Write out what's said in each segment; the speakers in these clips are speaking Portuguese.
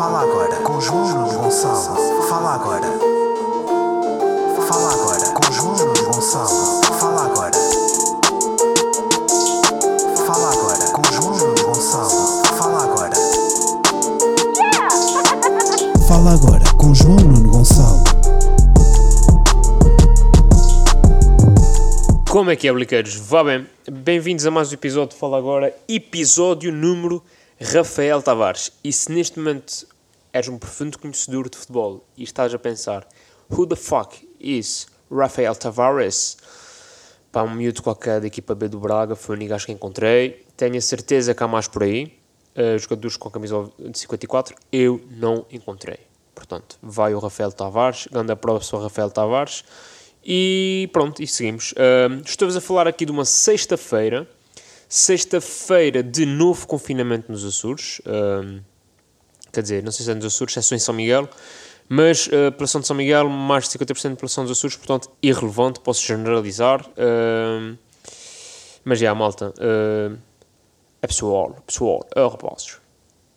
Fala agora com João Nuno Gonçalo. Fala agora. Fala agora com João Nuno Gonçalo. Fala agora. Fala agora com João Gonçalo. Fala agora. Fala agora com João Nuno Gonçalo. Como é que é, bliqueiros? Vá bem, bem-vindos a mais um episódio de Fala Agora, episódio número Rafael Tavares. E se neste momento és um profundo conhecedor de futebol e estás a pensar Who the fuck is Rafael Tavares? Pá, um miúdo qualquer da equipa B do Braga, foi o único gajo que encontrei. Tenho a certeza que há mais por aí. Uh, jogadores com a camisa de 54, eu não encontrei. Portanto, vai o Rafael Tavares, grande prova sou o Rafael Tavares. E pronto, e seguimos. Uh, Estou-vos a falar aqui de uma sexta-feira, sexta-feira de novo confinamento nos Açores. Quer dizer, não sei se é nos Açores, é só em São Miguel, mas a uh, população de São Miguel, mais de 50% da população dos Açores, portanto, irrelevante, posso generalizar. Uh, mas já, malta, uh, é pessoal, pessoal, é rapazes,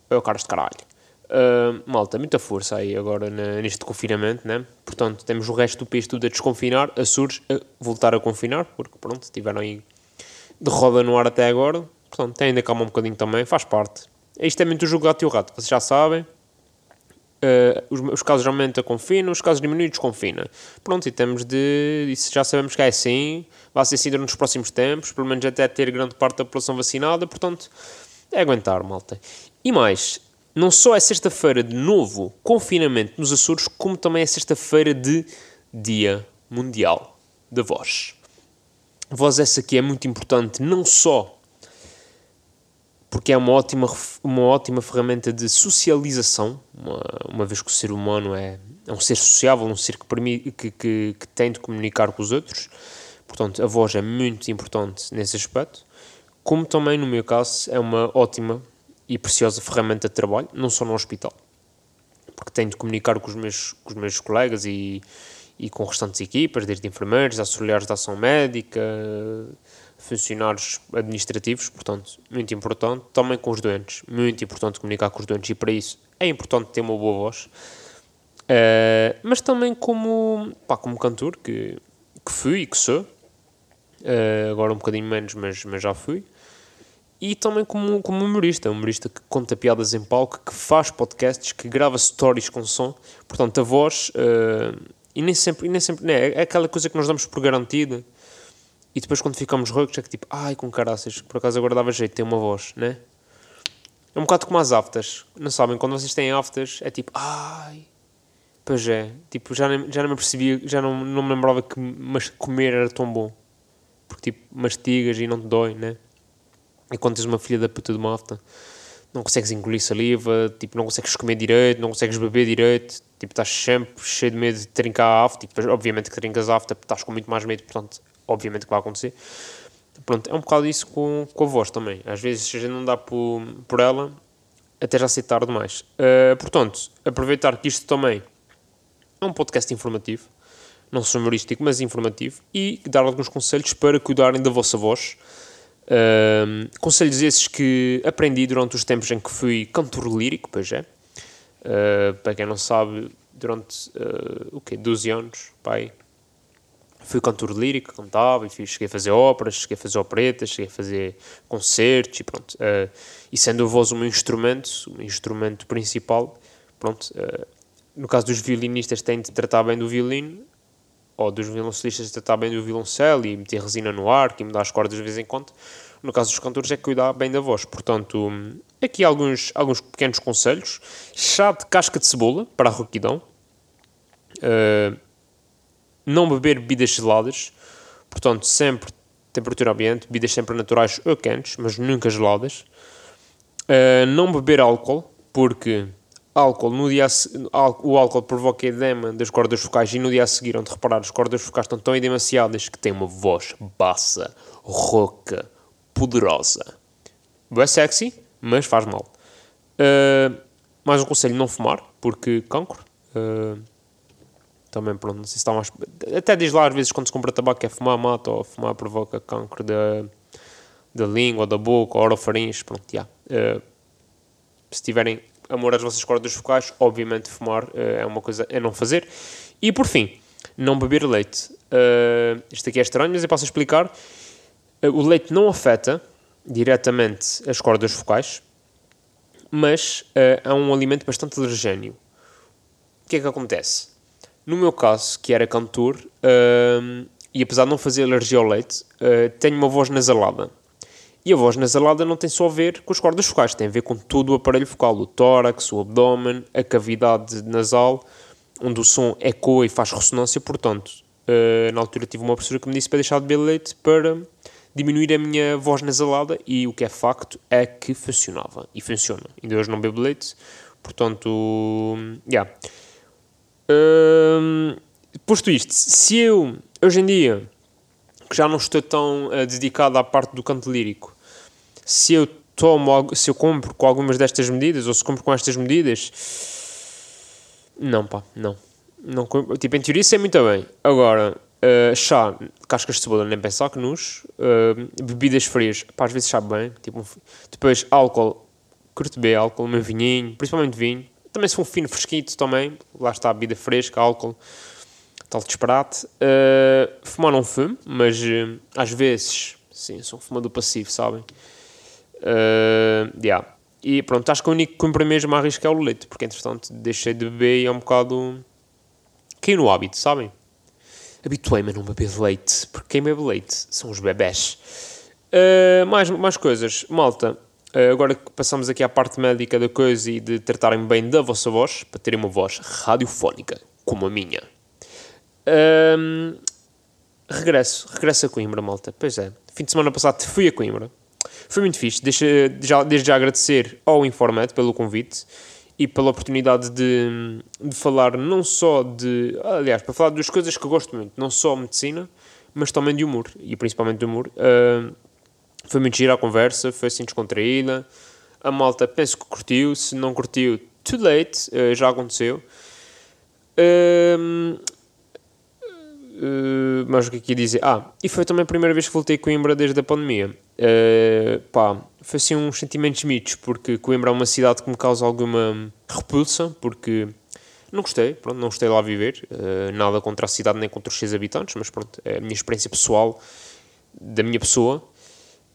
é caras de caralho. Uh, malta, muita força aí agora na, neste confinamento, né? Portanto, temos o resto do país tudo a desconfinar, Açores a voltar a confinar, porque pronto, estiveram aí de roda no ar até agora. Portanto, tem ainda calma um bocadinho também, faz parte. Isto é muito o jogo gato e o rato, vocês já sabem. Uh, os, os, casos aumentam, confina, os casos diminuem, desconfina. Pronto, e temos de. Isso já sabemos que é assim, vai ser assim durante os próximos tempos, pelo menos até ter grande parte da população vacinada, portanto, é aguentar, malta. E mais, não só é sexta-feira de novo confinamento nos Açores, como também é sexta-feira de Dia Mundial da Voz. Voz essa que é muito importante, não só porque é uma ótima, uma ótima ferramenta de socialização, uma, uma vez que o ser humano é, é um ser sociável, um ser que, permite, que, que, que tem de comunicar com os outros, portanto a voz é muito importante nesse aspecto, como também no meu caso é uma ótima e preciosa ferramenta de trabalho, não só no hospital, porque tenho de comunicar com os meus, com os meus colegas e, e com restantes equipas, desde enfermeiros, auxiliares de ação médica, funcionários administrativos, portanto, muito importante. Também com os doentes, muito importante comunicar com os doentes e para isso é importante ter uma boa voz. Uh, mas também como, pá, como cantor, que, que fui e que sou, uh, agora um bocadinho menos, mas, mas já fui e também como, como humorista, um humorista que conta piadas em palco, que faz podcasts, que grava stories com som, portanto a voz, uh, e nem sempre, e nem sempre né, é aquela coisa que nós damos por garantida, e depois quando ficamos roucos é que tipo, ai com caraças, por acaso agora dava jeito de ter uma voz, né? É um bocado como as aftas, não sabem, quando vocês têm aftas é tipo, ai, pois é, tipo, já, nem, já não me percebia, já não, não me lembrava que mas comer era tão bom, porque tipo, mastigas e não te dói, né? E quando tens uma filha da puta de uma afta, não consegues engolir saliva, tipo, não consegues comer direito, não consegues beber direito, tipo, estás sempre cheio de medo de trincar a afta, tipo, obviamente que trincas a afta, estás com muito mais medo, portanto, obviamente que vai acontecer. Pronto, é um bocado isso com, com a voz também. Às vezes, a gente não dá por, por ela, até já sei tarde demais. Uh, portanto, aproveitar que isto também é um podcast informativo, não sou humorístico, mas informativo, e dar alguns conselhos para cuidarem da vossa voz, Uh, conselhos esses que aprendi durante os tempos em que fui cantor lírico, pois é. Uh, para quem não sabe, durante uh, o quê? 12 anos, pai, fui cantor lírico, cantava e cheguei a fazer óperas, cheguei a fazer operetas, cheguei a fazer concertos e pronto. Uh, e sendo a voz um instrumento, um instrumento principal, pronto. No caso dos violinistas, têm de tratar bem do violino, ou dos violoncelistas tratar bem do violoncelo e meter resina no arco e mudar as cordas de vez em quando. No caso dos cantores é cuidar bem da voz. Portanto, aqui alguns, alguns pequenos conselhos. Chá de casca de cebola para a rouquidão. Uh, não beber bebidas geladas. Portanto, sempre temperatura ambiente. Bebidas sempre naturais ou quentes, mas nunca geladas. Uh, não beber álcool, porque álcool no dia o álcool provoca edema das cordas focais e no dia a seguir, onde reparar, as cordas focais estão tão edemaciadas que têm uma voz bassa, rouca, poderosa. É sexy, mas faz mal. Uh, mais um conselho, não fumar, porque cancro. Uh, também, pronto, não sei se está mais... Até diz lá, às vezes, quando se compra tabaco, é fumar mata ou fumar provoca cancro da, da língua, da boca, orofaringe, pronto, já. Yeah. Uh, se tiverem amor às vossas cordas vocais, obviamente fumar uh, é uma coisa a não fazer. E por fim, não beber leite. Uh, isto aqui é estranho, mas eu posso explicar. Uh, o leite não afeta diretamente as cordas vocais, mas é um alimento bastante alergénio. O que é que acontece? No meu caso, que era cantor, e apesar de não fazer alergia ao leite, tenho uma voz nasalada. E a voz nasalada não tem só a ver com as cordas focais, tem a ver com todo o aparelho focal, o tórax, o abdômen, a cavidade nasal, onde o som ecoa e faz ressonância. Portanto, uh, na altura tive uma professora que me disse para deixar de beber leite para diminuir a minha voz nasalada e o que é facto é que funcionava. E funciona. Ainda hoje não bebo leite, portanto, já. Yeah. Uh, posto isto, se eu, hoje em dia, que já não estou tão uh, dedicado à parte do canto lírico, se eu tomo, se eu compro com algumas destas medidas, ou se compro com estas medidas, não, pá, não. não tipo, em teoria isso é muito bem. Agora, uh, chá, cascas de cebola, nem pensar que nos, uh, bebidas frias, pá, às vezes sabe bem, tipo, depois álcool, curto bem álcool, meu vinhinho, principalmente vinho, também se for um fino fresquito também, lá está a bebida fresca, álcool, tal disparate. Uh, fumar não fumo, mas às vezes, sim, sou um fumador passivo, sabem? Uh, yeah. E pronto, acho que o único que cumpre mesmo a risco é o leite, porque entretanto deixei de beber e é um bocado. Caiu no hábito, sabem? Habituei-me a não beber leite, porque quem bebe leite são os bebés. Uh, mais, mais coisas, malta. Uh, agora que passamos aqui à parte médica da coisa e de tratarem bem da vossa voz, para terem uma voz radiofónica como a minha. Regresso, regresso a Coimbra, malta. Pois é, fim de semana passado fui a Coimbra foi muito fixe. Deixa, já, desde já agradecer ao Informat pelo convite e pela oportunidade de, de falar não só de. Aliás, para falar das coisas que eu gosto muito, não só medicina, mas também de humor e principalmente de humor. Uh, foi muito gira a conversa, foi assim descontraída. A malta penso que curtiu, se não curtiu, too late, uh, já aconteceu. Uh, mas o que é que ia dizer? Ah, e foi também a primeira vez que voltei a Coimbra desde a pandemia. Uh, pá, foi assim uns sentimentos mitos, porque Coimbra é uma cidade que me causa alguma repulsa, porque não gostei, pronto, não gostei lá viver, uh, nada contra a cidade nem contra os seus habitantes, mas pronto, é a minha experiência pessoal da minha pessoa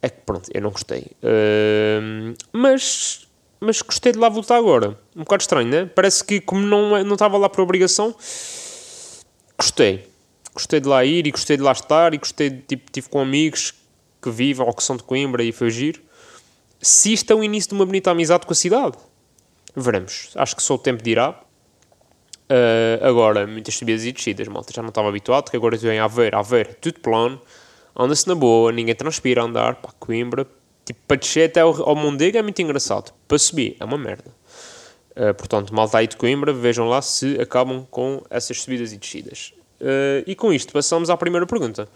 é que pronto, eu não gostei. Uh, mas, mas gostei de lá voltar agora. Um bocado estranho, né? Parece que como não, não estava lá por obrigação, gostei. Gostei de lá ir e gostei de lá estar e gostei de, tipo, tive com amigos que vivem ou que são de Coimbra e foi giro. Se isto é o início de uma bonita amizade com a cidade, veremos. Acho que só o tempo dirá. Uh, agora, muitas subidas e descidas, malta. Já não estava habituado, que agora estou em Aveiro, Aveiro, tudo plano, anda-se na boa, ninguém transpira a andar, pá, Coimbra. Tipo, para descer até ao, ao Mondego é muito engraçado, para subir é uma merda. Uh, portanto, malta aí de Coimbra, vejam lá se acabam com essas subidas e descidas. Uh, e com isto, passamos à primeira pergunta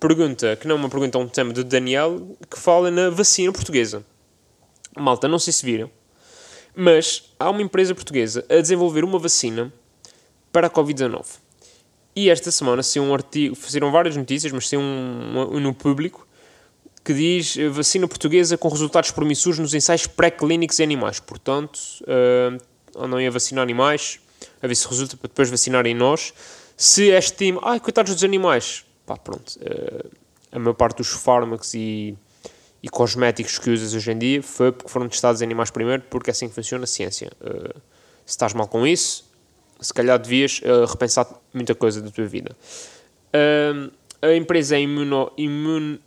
pergunta, que não é uma pergunta, é um tema do Daniel, que fala na vacina portuguesa. Malta, não sei se viram, mas há uma empresa portuguesa a desenvolver uma vacina para a Covid-19. E esta semana saiu um artigo, fizeram várias notícias, mas saiu um, um, no público que diz vacina portuguesa com resultados promissores nos ensaios pré-clínicos em animais. Portanto, uh, andam a vacinar animais, a ver se resulta para depois vacinar em nós. Se estima, ai, coitados dos animais, pá, pronto, uh, a maior parte dos fármacos e, e cosméticos que usas hoje em dia foi porque foram testados em animais primeiro, porque é assim que funciona a ciência. Uh, se estás mal com isso, se calhar devias uh, repensar muita coisa da tua vida. A empresa é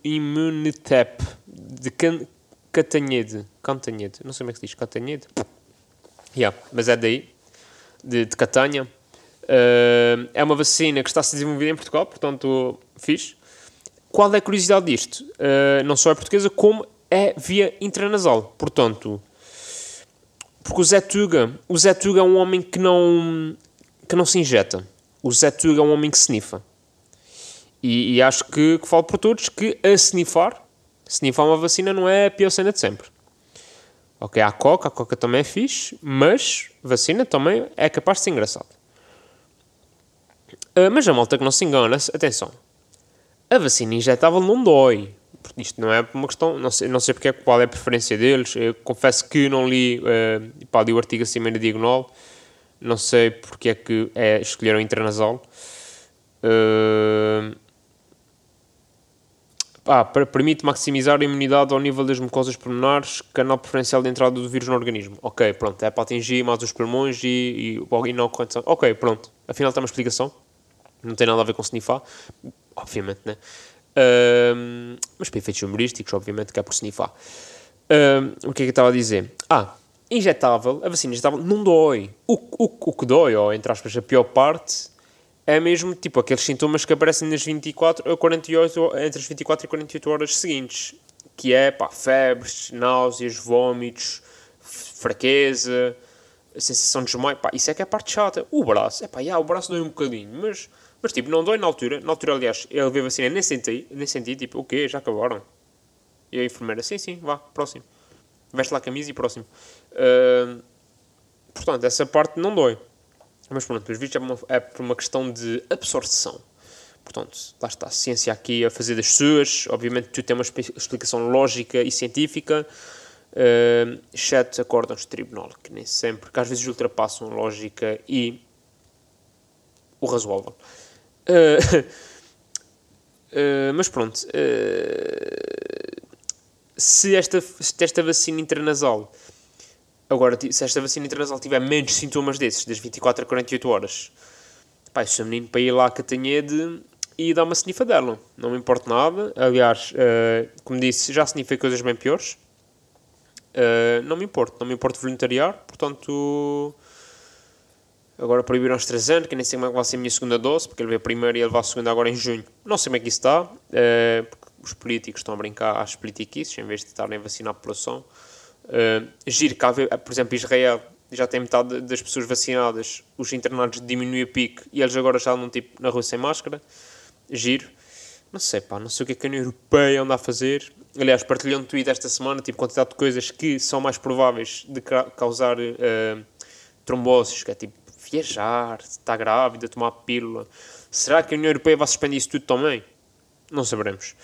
Immunitep de Can, Catanhede. Cantanhede. Não sei como é que se diz. Catanhede? Yeah, mas é daí. De, de Catanha. Uh, é uma vacina que está a se desenvolver em Portugal, portanto, fixe. Qual é a curiosidade disto? Uh, não só é portuguesa, como é via intranasal. Portanto, porque o Zé Tuga, o Zé Tuga é um homem que não, que não se injeta. O Zé Tuga é um homem que snifa. E, e acho que, que falo por todos que a snifar, snifar uma vacina não é a pior cena de sempre. Ok, há a coca, a coca também é fixe, mas vacina também é capaz de ser engraçado. Uh, mas a malta que não se engana, atenção, a vacina injetável não dói. Isto não é uma questão, não sei, não sei porque, é- qual é a preferência deles. Eu confesso que não li, uh, pá, li o artigo acima na diagonal. Não sei porque é que é, escolheram intranasal. Uh, per- permite maximizar a imunidade ao nível das mucosas pulmonares, canal preferencial de entrada do vírus no organismo. Ok, pronto, é para atingir mais os pulmões e, e, e não. Ok, pronto, afinal tem uma explicação. Não tem nada a ver com snifar, obviamente, né? Ahm, mas para efeitos humorísticos, obviamente, que é por snifar. Ahm, o que é que eu estava a dizer? Ah, injetável, a vacina injetável não dói. O, o, o que dói, ou entre aspas, a pior parte, é mesmo tipo aqueles sintomas que aparecem nas 24 a 48, entre as 24 e 48 horas seguintes. Que é, pá, febres, náuseas, vômitos, fraqueza, sensação de desmaio, pá, isso é que é a parte chata. O braço, é pá, yeah, o braço dói um bocadinho, mas, mas tipo, não dói na altura. Na altura, aliás, ele veio a vacina, nem senti, nem senti, tipo, o quê, já acabaram? E a enfermeira, sim, sim, vá, próximo. Veste lá a camisa e próximo. Ahm, portanto, essa parte não dói. Mas pronto, pelos vistos é, uma- é por uma questão de absorção. Portanto, lá está a ciência aqui a fazer das suas. Obviamente, tu tem uma explicação lógica e científica, uh, exceto acórdãos de tribunal, que nem sempre, que às vezes ultrapassam lógica e o razoável. Uh, uh, mas pronto, uh, se, esta, se esta vacina intranasal Agora, se esta vacina intranasal tiver menos sintomas desses, das 24 a 48 horas, pá, eu sou menino para ir lá a Catanhede e dar uma snifadela. Não me importa nada. Aliás, eh, como disse, já snifei coisas bem piores. Eh, não me importo. Não me importo voluntariar. Portanto, agora proibiram os 3 anos, que nem sei como é que vai ser a minha segunda dose, porque ele veio a primeira e ele vai a segunda agora em junho. Não sei como é que isso está, eh, porque os políticos estão a brincar às politiquices, em vez de estarem a vacinar a população. Uh, giro que, há por exemplo, Israel já tem metade das pessoas vacinadas, os internados diminuem o pico e eles agora já andam tipo, na rua sem máscara. Giro. Não sei, pá, não sei o que é que a União Europeia anda a fazer. Aliás, partilhou um tweet esta semana, tipo, quantidade de coisas que são mais prováveis de ca- causar uh, tromboses, que é tipo viajar, estar grávida, tomar pílula. Será que a União Europeia vai suspender isso tudo também? Não saberemos.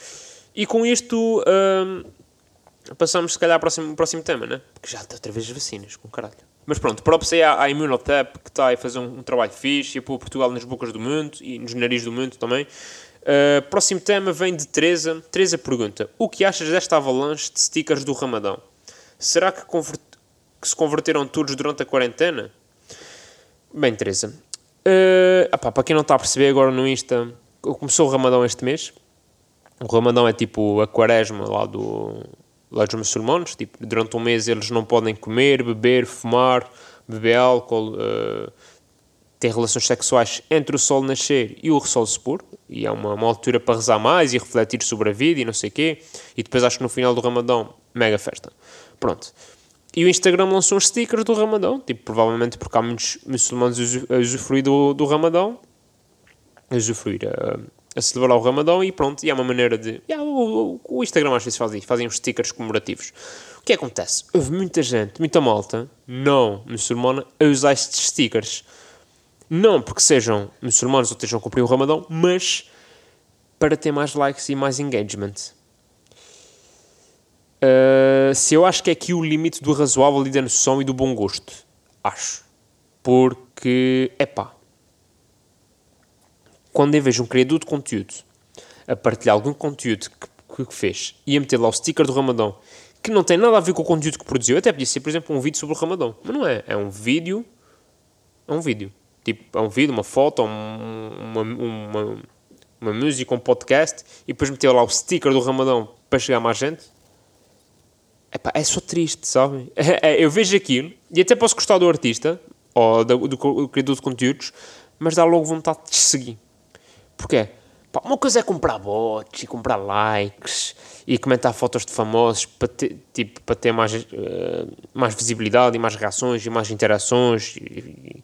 E com isto, hum, passamos se calhar ao próximo, próximo tema, né? Porque já está outra vez as vacinas, com caralho. Mas pronto, próprio aí à, à que está a fazer um, um trabalho fixe, e a pôr Portugal nas bocas do mundo e nos narizes do mundo também. Uh, próximo tema vem de Teresa. Teresa pergunta: O que achas desta avalanche de stickers do Ramadão? Será que, que se converteram todos durante a quarentena? Bem, Teresa, uh, para quem não está a perceber agora no Insta, começou o Ramadão este mês. O Ramadão é tipo a quaresma lá, do, lá dos muçulmanos. Tipo, durante um mês eles não podem comer, beber, fumar, beber álcool, uh, ter relações sexuais entre o sol nascer e o sol se pôr. E é uma, uma altura para rezar mais e refletir sobre a vida e não sei o quê. E depois acho que no final do Ramadão, mega festa. Pronto. E o Instagram lançou uns stickers do Ramadão, tipo, provavelmente porque há muitos muçulmanos a usu- a usufruir do, do Ramadão, a usufruir, a, a celebrar o Ramadão e pronto, e é uma maneira de... Yeah, o, o- Instagram às vezes faz isso, fazem uns stickers comemorativos. O que acontece? Houve muita gente, muita malta, não muçulmana, a usar estes stickers. Não porque sejam muçulmanos ou estejam a cumprir o Ramadão, mas para ter mais likes e mais engagement. Uh, se eu acho que é aqui o limite do razoável e da noção e do bom gosto. Acho. Porque, epá, quando eu vejo um criador de conteúdo a partilhar algum conteúdo que, que fez e a meter lá o sticker do Ramadão que não tem nada a ver com o conteúdo que produziu, até podia ser, por exemplo, um vídeo sobre o Ramadão, mas não é. É um vídeo. É um vídeo. Tipo, é um vídeo, uma foto, um- uma, uma, uma música, um podcast e depois meteu lá o sticker do Ramadão para chegar mais gente. Epá, é só triste, sabe? É, eu vejo aquilo e até posso gostar do artista ou do, do, do criador de conteúdos, mas dá logo vontade de seguir. Porquê? Pá, uma coisa é comprar bots e comprar likes e comentar fotos de famosos para ter, tipo, para ter mais, eh, mais visibilidade e mais reações e mais interações. E, e-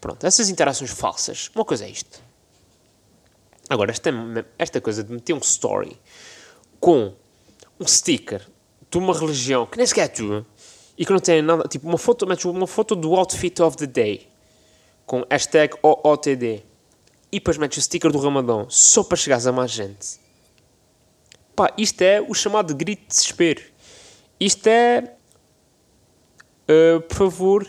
pronto, essas interações falsas. Uma coisa é isto. Agora, esta, esta coisa de meter um story com um sticker de uma religião que nem sequer é tua e que não tem nada, tipo uma foto, metes uma foto do outfit of the day com hashtag OOTD e depois metes o sticker do Ramadão só para chegares a mais gente. Pá, isto é o chamado grito de desespero. Isto é. Uh, por favor,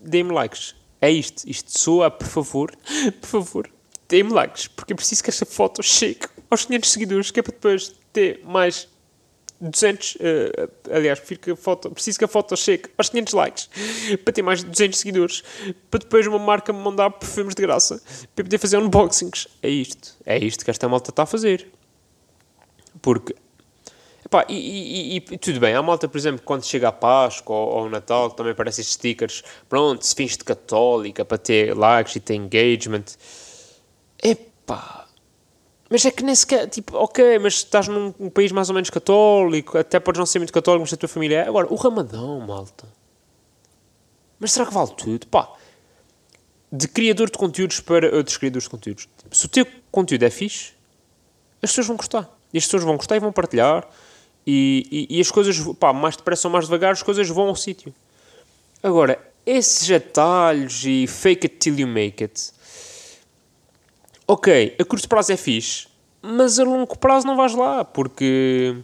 dê-me likes. É isto. Isto soa, por favor, por favor, dê-me likes. Porque eu preciso que esta foto chegue aos 500 seguidores, que é para depois ter mais 200, uh, aliás, prefiro que a foto, preciso que a foto chegue aos 500 likes para ter mais de 200 seguidores, para depois uma marca me mandar perfumes de graça, para poder fazer unboxings. É isto, é isto que esta malta está a fazer. Porque, epá, e, e, e, tudo bem, há malta, por exemplo, quando chega a Páscoa ou, ao Natal, também aparecem estes stickers, pronto, se fins de católica para ter likes e ter engagement. Epá mas é que nem sequer, tipo, ok, mas estás num um país mais ou menos católico, até podes não ser muito católico, mas a tua família é. Agora, o Ramadão, malta. Mas será que vale tudo? Pá, de criador de conteúdos para outros criadores de conteúdos. Se o teu conteúdo é fixe, as pessoas vão gostar. E as pessoas vão gostar e vão partilhar. E, e, e as coisas, pá, mais depressa ou mais devagar, as coisas vão ao sítio. Agora, esses atalhos e fake it till you make it ok, a curto prazo é fixe, mas a longo prazo não vais lá, porque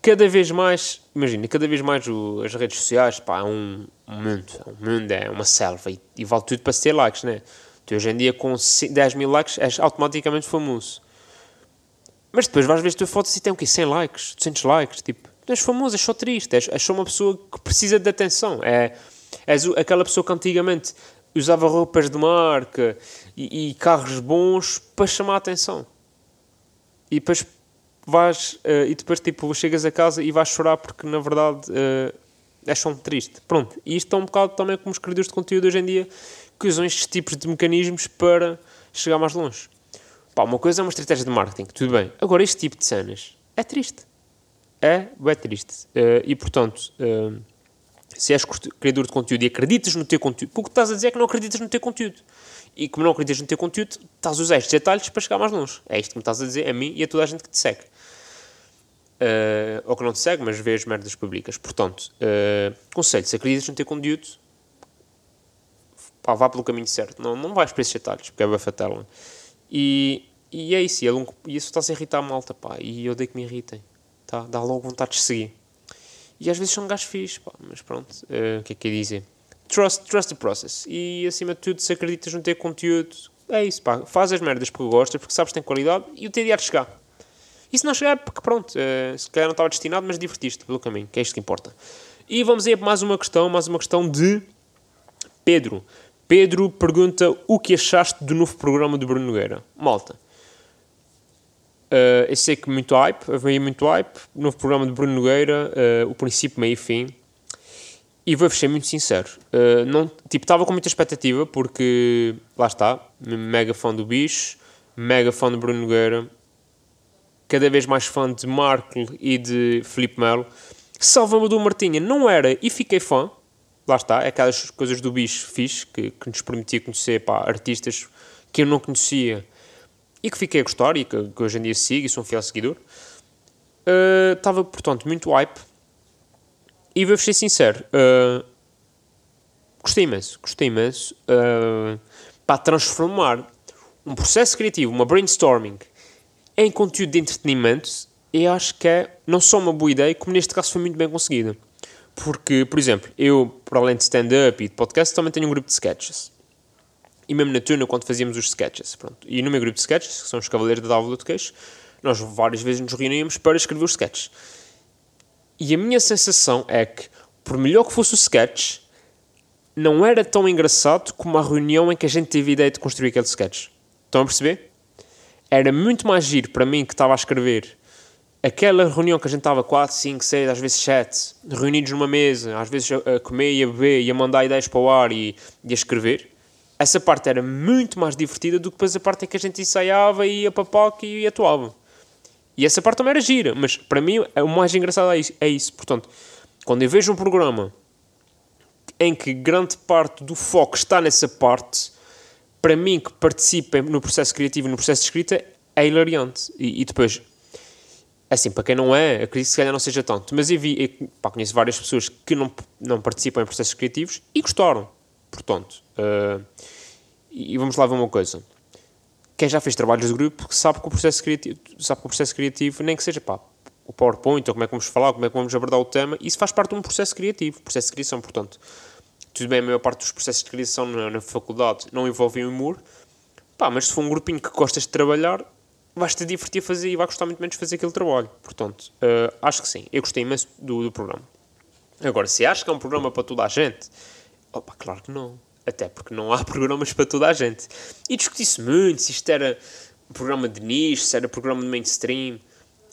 cada vez mais, imagina, cada vez mais o, as redes sociais, pá, é um, mundo, é um mundo, é uma selva, e, e, vale tudo para ter likes, né? Tu hoje em dia com 10 mil likes és automaticamente famoso. Mas depois vais ver as tuas fotos e tem o quê? 100 likes, 200 likes, tipo, tu és famoso, és só triste, és, és só uma pessoa que precisa de atenção, é, és aquela pessoa que antigamente usava roupas de marca e, e, carros bons para chamar a atenção. E depois vais, uh, e depois tipo, chegas a casa e vais chorar porque na verdade uh, só um triste. Pronto, e isto é um bocado também como os criadores de conteúdo hoje em dia que usam estes tipos de mecanismos para chegar mais longe. Pá, uma coisa é uma estratégia de marketing, tudo bem. Agora, este tipo de cenas é triste. É, é triste. Uh, e portanto, uh, se és criador de conteúdo e acreditas no teu conteúdo, porque estás a dizer é que não acreditas no teu conteúdo. E como não acreditas no teu conteúdo, estás a usar estes detalhes para chegar mais longe. É isto que me estás a dizer a mim e a toda a gente que te segue. Uh, ou que não te segue, mas vê as merdas públicas. Portanto, uh, conselho, se acreditas no teu conteúdo, pá, vá pelo caminho certo. Não, não vais para esses detalhes, porque é bafatela. E, e é isso. E, é longo, isso está-se a irritar a malta, pá. E eu odeio que me irritem. Tá? Dá logo vontade de seguir. E às vezes são gajos fixos, pá, mas pronto, uh, o que é que é dizer? Trust, trust the process. E acima de tudo, se acreditas no ter conteúdo, é isso, pá, faz as merdas porque gostas, porque sabes que tem qualidade e o teu dia de chegar. E se não chegar, porque pronto, uh, se calhar não estava destinado, mas divertiste pelo caminho, que é isto que importa. E vamos aí para mais uma questão, mais uma questão de Pedro. Pedro pergunta o que achaste do novo programa do Bruno Nogueira. Malta, Uh, eu sei que muito hype, havia muito hype. Novo programa de Bruno Nogueira, uh, o princípio, meio e fim. E vou ser muito sincero. Uh, não, tipo, estava com muita expectativa porque, lá está, mega fã do bicho, mega fã de Bruno Nogueira, cada vez mais fã de Marco e de Felipe Melo. Salva-me do Martinha não era e fiquei fã. Lá está, é aquelas coisas do bicho fixe que, que nos permitia conhecer pá, artistas que eu não conhecia e que fiquei a gostar e que, que hoje em dia sigo e sou um fiel seguidor, uh, estava, portanto, muito hype. E vou ser sincero, uh, gostei imenso, gostei imenso uh, para transformar um processo criativo, uma brainstorming, em conteúdo de entretenimento. Eu acho que é não só uma boa ideia, como neste caso foi muito bem conseguida. Porque, por exemplo, eu, para além de stand-up e de podcast, também tenho um grupo de sketches e mesmo na turma quando fazíamos os sketches. Pronto. E no meu grupo de sketches, que são os Cavaleiros da Dávila de Queixo, nós várias vezes nos reuníamos para escrever os sketches. E a minha sensação é que, por melhor que fosse o sketch, não era tão engraçado como a reunião em que a gente teve a ideia de construir aquele sketch. Estão a perceber? Era muito mais giro para mim que estava a escrever aquela reunião que a gente estava 4, 5, 6, às vezes 7, reunidos numa mesa, às vezes a, comer e a beber e a mandar ideias para o ar e, e a escrever essa parte era muito mais divertida do que depois a parte em que a gente ensaiava e ia para palco e atuava. E essa parte também era gira, mas para mim o mais engraçado é isso. É isso. Portanto, quando eu vejo um programa em que grande parte do foco está nessa parte, para mim que participa no processo criativo e no processo de escrita, é hilariante. E, e depois, assim, para quem não é, acredito que se calhar não seja tanto, mas eu vi, eu, pá, conheço várias pessoas que não, não participam em processos criativos e gostaram. Portanto, uh, e vamos lá ver uma coisa. Quem já fez trabalhos de grupo sabe que o processo criativo, sabe que o processo criativo nem que seja pá, o PowerPoint, ou como é que vamos falar, como é que vamos abordar o tema, isso faz parte de um processo criativo, processo de criação, portanto. Tudo bem, a maior parte dos processos de criação na, na faculdade não envolvem humor, pá, mas se for um grupinho que gostas de trabalhar, vais-te divertir a fazer e vai gostar muito menos de fazer aquele trabalho. Portanto, uh, acho que sim, eu gostei imenso do, do programa. Agora, se achas que é um programa para toda a gente, opa, claro que não. Até porque não há programas para toda a gente. E discuti-se muito se isto era um programa de nicho, se era programa de mainstream.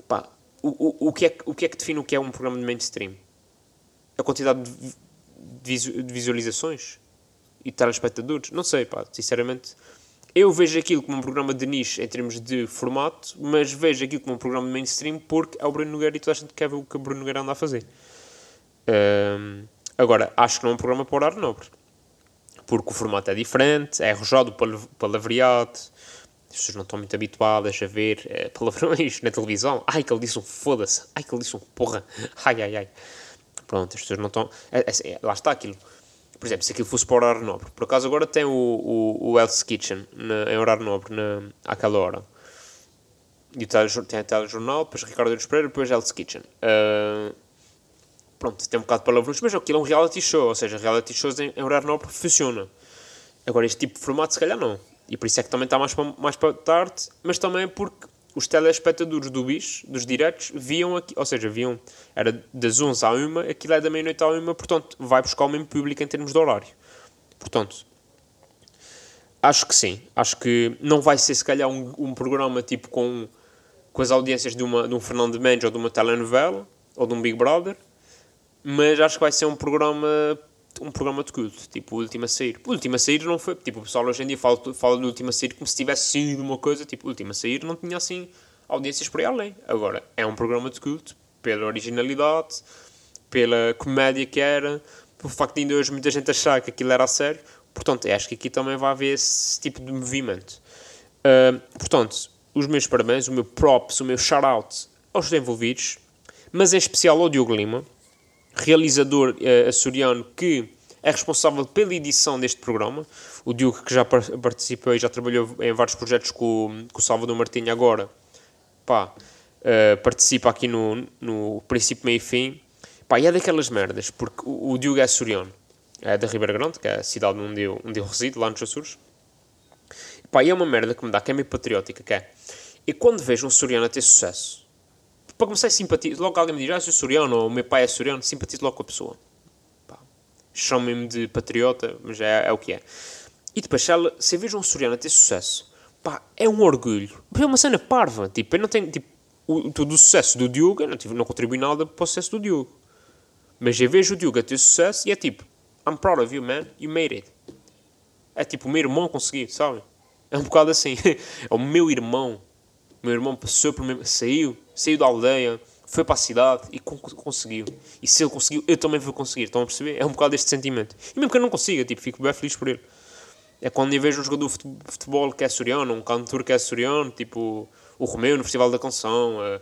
Pá, o, o, o, que é, o que é que define o que é um programa de mainstream? A quantidade de, de visualizações? E de telespectadores? Não sei, pá, sinceramente. Eu vejo aquilo como um programa de nicho em termos de formato, mas vejo aquilo como um programa de mainstream porque é o Bruno Nogueira e toda a gente quer ver o que o Bruno Nogueira anda a fazer. Um, agora, acho que não é um programa para horário nobre porque o formato é diferente, é arrojado palavreado, as pessoas não estão muito habituadas a ver é, palavrões na televisão. Ai, que ele disse um foda-se, ai, que ele disse um porra, ai, ai, ai. Pronto, as pessoas não estão. É, é, é, lá está aquilo. Por exemplo, se aquilo fosse para horário nobre, por acaso agora tem o, o, o Hell's Kitchen na, em horário nobre na, àquela hora. E o tele, tem a telejornal, depois Ricardo Eures Pereira, depois Hell's Kitchen. Uh, pronto, tem um bocado de palavrões, mas aquilo é um reality show, ou seja, reality shows em, horário nobre funciona. Agora, este tipo de formato, se calhar, não. E por isso é que também está mais para, mais para tarde, mas também porque os telespectadores do bicho, dos diretos, viam aqui, ou seja, viam, era das 11 à 1, aquilo é da meia-noite à 1, portanto, vai buscar o mesmo público em termos de horário. Portanto, acho que sim. Acho que não vai ser, se calhar, um, um programa tipo com, com as audiências de, uma, de um Fernando Mendes ou de uma telenovela ou de um Big Brother, mas acho que vai ser um programa um programa de culto, tipo o Última a Sair. O Última a Sair não foi, tipo, o pessoal hoje em dia fala, fala do Última a Sair como se tivesse sido uma coisa, tipo, o Última a Sair não tinha assim audiências por aí além. Agora, é um programa de culto pela originalidade, pela comédia que era, pelo facto de ainda hoje muita gente achar que aquilo era a sério. Portanto, acho que aqui também vai haver esse tipo de movimento. Uh, portanto, os meus parabéns, o meu props, o meu shout-out aos envolvidos, mas em especial ao Diogo Lima, realizador uh, açoriano que é responsável pela edição deste programa. O Diogo, que já participou e já trabalhou em vários projetos com, com o Salvador Martinho agora, pá, uh, participa aqui no, no princípio, meio e fim. Pá, e é daquelas merdas, porque o, o Diogo é açoriano, é da Ribeira Grande, que é a cidade onde eu, onde eu resido, lá nos Açores. Pá, e é uma merda que me dá, que é meio patriótica, que é... E quando vejo um açoriano a ter sucesso, para começar, simpatizo. Logo alguém me diz, ah, sou soriano, ou o meu pai é soriano, simpatizo logo com a pessoa. Chamem-me de patriota, mas é, é, o que é. E depois, se, ela, se vejo um soriano a ter sucesso, pá, é um orgulho. É uma cena parva. Tipo, eu não tenho, tipo, o, todo o sucesso do Diogo, eu não, tipo, não contribui nada para o sucesso do Diogo. Mas eu vejo o Diogo a ter sucesso e é tipo, I'm proud of you, man, you made it. É tipo, o meu irmão conseguiu, sabe? É um bocado assim. é o meu irmão. O meu irmão passou por mim, saiu, saiu da aldeia, foi para a cidade e conseguiu. E se ele conseguiu, eu também vou conseguir. Estão a perceber? É um bocado este sentimento. E mesmo que eu não consiga, tipo, fico bem feliz por ele. É quando eu vejo um jogador de futebol que é soriano, um cantor que é soriano, tipo o Romeu no Festival da Canção, uh,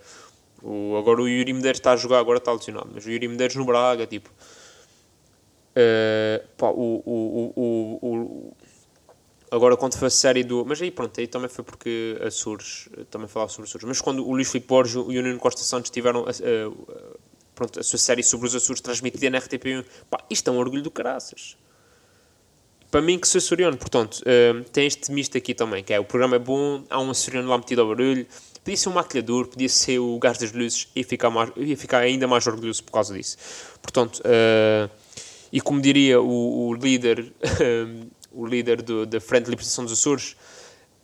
o, agora o Yuri Medeiros está a jogar, agora está lesionado, mas o Yuri Medeiros no Braga, tipo. Uh, pá, o, o, o, o, Agora, quando foi a série do. Mas aí, pronto, aí também foi porque a Sures. Também falava sobre Açores. Mas quando o Luís Filipe Borges e o Nuno Costa Santos tiveram a, a, pronto, a sua série sobre os Açores transmitida na RTP1, pá, isto é um orgulho do caraças. Para mim, que sou açoriano, portanto, uh, tem este misto aqui também, que é o programa é bom, há um açoriano lá metido ao barulho. Podia ser um maquilhador, podia ser o gás das luzes, ia ficar, ia ficar ainda mais orgulhoso por causa disso. Portanto, uh, e como diria o, o líder o líder do, da Frente de Libertação dos Açores,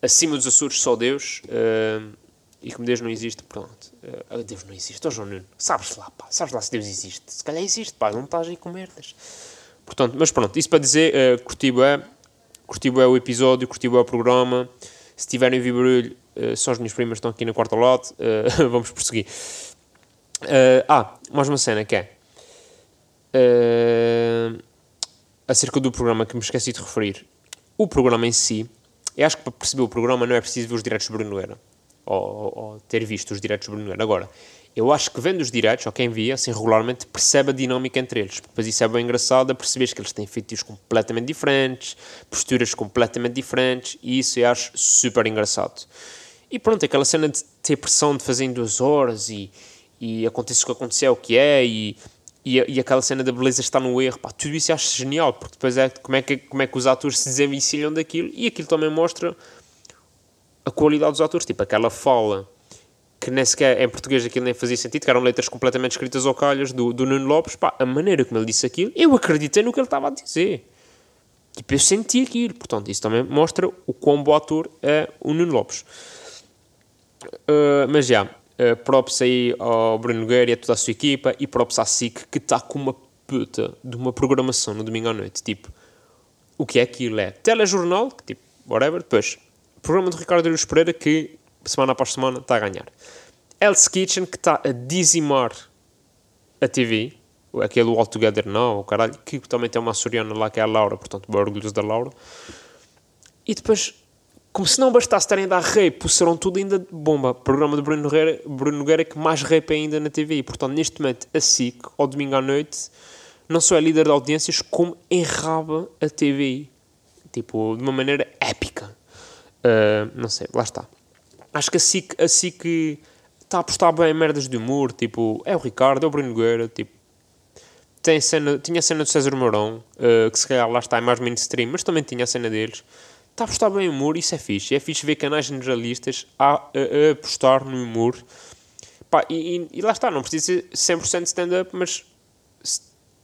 acima dos Açores só Deus, uh, e como Deus não existe, pronto, uh, Deus não existe, oh João Nuno, sabes lá, pá, sabes lá se Deus existe, se calhar existe, pá, não estás aí com merdas. Portanto, mas pronto, isso para dizer, uh, curti é, curti é o episódio, curti é o programa, se tiverem ouvir barulho, uh, só as minhas primas estão aqui na quarta lado, uh, vamos prosseguir. Uh, ah, mais uma cena que é... Uh, acerca do programa que me esqueci de referir. O programa em si, eu acho que para perceber o programa não é preciso ver os diretos de Bruno Nogueira, ou, ou, ou, ter visto os diretos de Bruno Nogueira. Agora, eu acho que vendo os diretos, ou quem via, assim, regularmente, percebe a dinâmica entre eles. Depois isso é bem engraçado, a que eles têm feitios completamente diferentes, posturas completamente diferentes, e isso eu acho super engraçado. E pronto, aquela cena de ter pressão de fazer em duas horas e, e acontece o que aconteceu, o que é, e, e, e aquela cena da beleza está no erro, pá, tudo isso acho genial, porque depois é como é que, como é que os atores se desenvencilham daquilo, e aquilo também mostra a qualidade dos atores, tipo, aquela fala que nem sequer em português aquilo nem fazia sentido, que eram letras completamente escritas ao calhas do, do Nuno Lopes, pá, a maneira como ele disse aquilo, eu acreditei no que ele estava a dizer. Tipo, eu senti aquilo, portanto, isso também mostra o quão bom ator é o Nuno Lopes. Uh, mas já, uh, props aí ao Bruno Nogueira e a toda a sua equipa, e props à SIC, que está com uma puta de uma programação no domingo à noite, tipo, o que é aquilo? É telejornal, que tipo, whatever, depois, programa do Ricardo Aruz Pereira, que semana após semana está a ganhar. Hell's Kitchen, que está a dizimar a TV, aquele All Together Now, o caralho, que também tem uma açoriana lá que é a Laura, portanto, orgulhos da Laura. E depois, como se não bastasse estarem a dar rei, pusseram tudo ainda bomba. Programa de Bruno Nogueira, Bruno Nogueira que mais rap ainda na TV. Portanto, neste momento, a SIC, ao domingo à noite, não só é líder de audiências, como enraba a TV. Tipo, de uma maneira épica. Uh, não sei, lá está. Acho que a SIC, a SIC está a apostar bem em merdas de humor, tipo, é o Ricardo, é o Bruno Nogueira, tipo, tem cena, tinha a cena do César Mourão, uh, que se calhar lá está é mais mainstream, mas também tinha a cena deles. Está a apostar bem em humor, isso é fixe. É fixe ver canais generalistas a, a, a apostar no humor. Pá, e, e, e, lá está, não precisa ser 100% stand-up, mas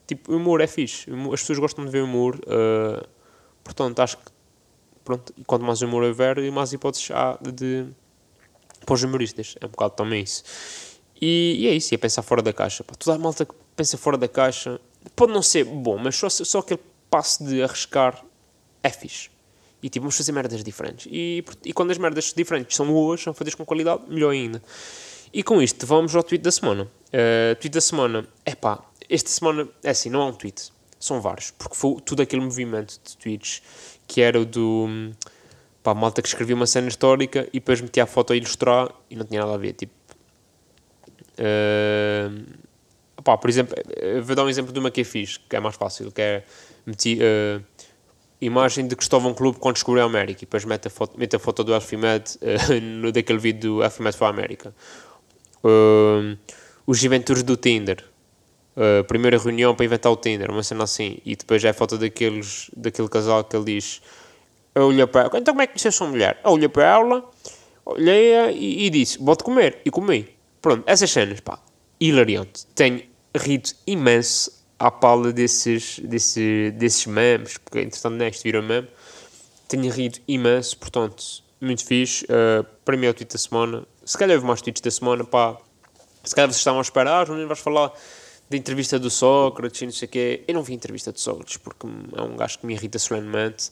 tipo, humor é fixe. As pessoas gostam de ver humor. Uh, portanto, acho que pronto, quanto mais humor houver, mais hipóteses há de para os humoristas. É um bocado também isso. E, e é isso, é pensar fora da caixa. Pá, toda a malta que pensa fora da caixa pode não ser bom, mas só, só aquele passo de arriscar é fixe. E tipo, vamos fazer merdas diferentes. E, e quando as merdas diferentes são boas, são feitas com qualidade, melhor ainda. E com isto, vamos ao tweet da semana. Uh, tweet da semana, é pá, esta semana, é assim, não há um tweet, são vários, porque foi tudo aquele movimento de tweets que era o do pá, malta que escrevia uma cena histórica e depois metia a foto a ilustrar e não tinha nada a ver. Tipo, uh, pá, por exemplo, vou dar um exemplo de uma que eu fiz, que é mais fácil, que é meti, uh, imagem de Cristóvão Clube quando descobriu a América e depois mete a foto, mete a foto do Alfimed uh, no daquele vídeo do Alfimed para a América. Uh, os Juventudes do Tinder. Uh, primeira reunião para inventar o Tinder, uma cena assim, e depois é a foto daqueles, daquele casal que ele diz eu olhei para ela. Então como é que a sua mulher? Eu olhei para ela, olhei e, e disse, vou-te comer. E comi. Pronto, essas cenas, pá, hilariante. Tenho rido imenso à pala desses, desses, desses memes, porque entretanto neste virou meme. Tenho rido imenso, portanto, muito fixe. Uh, para mim é o tweet da semana. Se calhar houve mais tweets da semana, pá. Se calhar vocês estavam a esperar, não vais falar da entrevista do Sócrates e não sei o quê. Eu não vi a entrevista do Sócrates porque é um gajo que me irrita solenemente.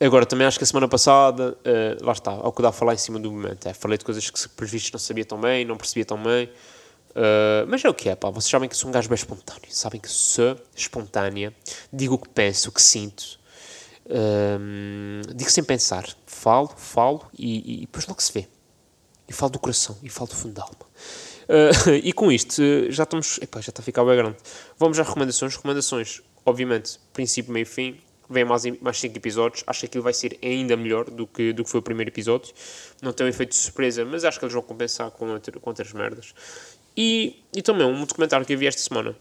Agora, também acho que a semana passada, uh, lá está, ao que dá a falar em cima do momento. É, falei de coisas que, por vistos, não sabia tão bem, não percebia tão bem. Uh, mas é o que é, pá. Vocês sabem que sou um gajo bem espontâneo. Sabem que sou espontânea. Digo o que penso, o que sinto. Uh, digo sem pensar. Falo, falo e, e, depois logo se vê. E falo do coração, e falo do fundo da alma. Uh, e com isto, já estamos. Epá, já está a ficar bem grande. Vamos às recomendações. Recomendações, obviamente, princípio, meio fim vem mais, mais 5 episódios. Acho que aquilo vai ser ainda melhor do que, do que foi o primeiro episódio. Não tem um efeito de surpresa, mas acho que eles vão compensar com, com outras merdas. E, e também um documentário que eu vi esta semana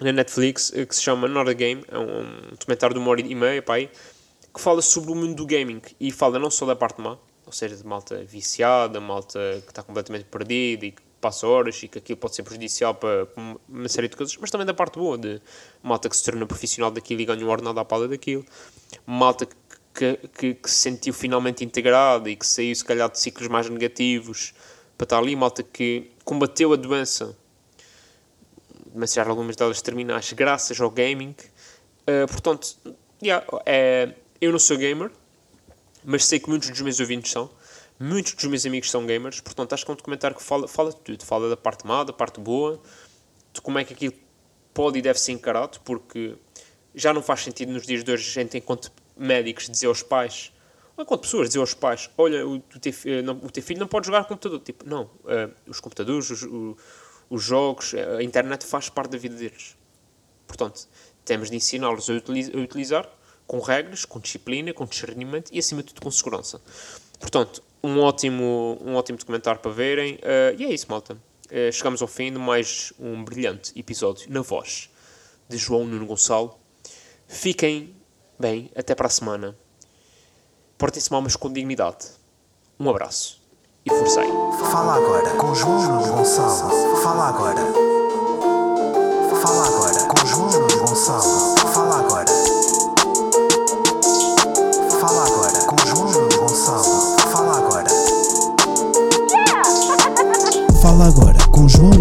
na Netflix eh, que se chama Not a Game. É um, um documentário de uma hora e meia, pai, que fala sobre o mundo do gaming e fala não só da parte má, ou seja, de malta viciada, malta que está completamente perdida e que passa horas e que aquilo pode ser prejudicial para, uma série de coisas, mas também da parte boa, de malta que se torna profissional daquilo e ganha um ordenado à pala daquilo, malta que, que, que, se sentiu finalmente integrada e que saiu se calhar de ciclos mais negativos para estar ali, malta que combateu a doença, mas já algumas delas terminais, graças ao gaming. Uh, portanto, yeah, é, eu não sou gamer, mas sei que muitos dos meus ouvintes são. Muitos dos meus amigos são gamers, portanto acho que é um documentário que fala, fala de tudo. Fala da parte má, da parte boa, de como é que aquilo pode e deve ser encarado, porque já não faz sentido nos dias de hoje a gente, enquanto médicos, dizer aos pais, ou enquanto pessoas, dizer aos pais: Olha, o, teu, não, o teu filho não pode jogar computador. Tipo, não, uh, os computadores, os, o, os jogos, a internet faz parte da vida deles. Portanto, temos de ensiná-los a, a utilizar com regras, com disciplina, com discernimento e, acima de tudo, com segurança. Portanto, um ótimo, um ótimo documentário para verem. Uh, e é isso, malta. eh, chegamos ao fim de mais um brilhante episódio na voz de João Nuno Gonçalo. Fiquem bem, até para a semana. Portem-se mal, mas com dignidade. Um abraço e forcei. Fala agora com João Gonçalo. Fala agora. Fala agora com João Gonçalo. Fala agora. Fala agora com João Gonçalo. Fala agora. Fala agora com João.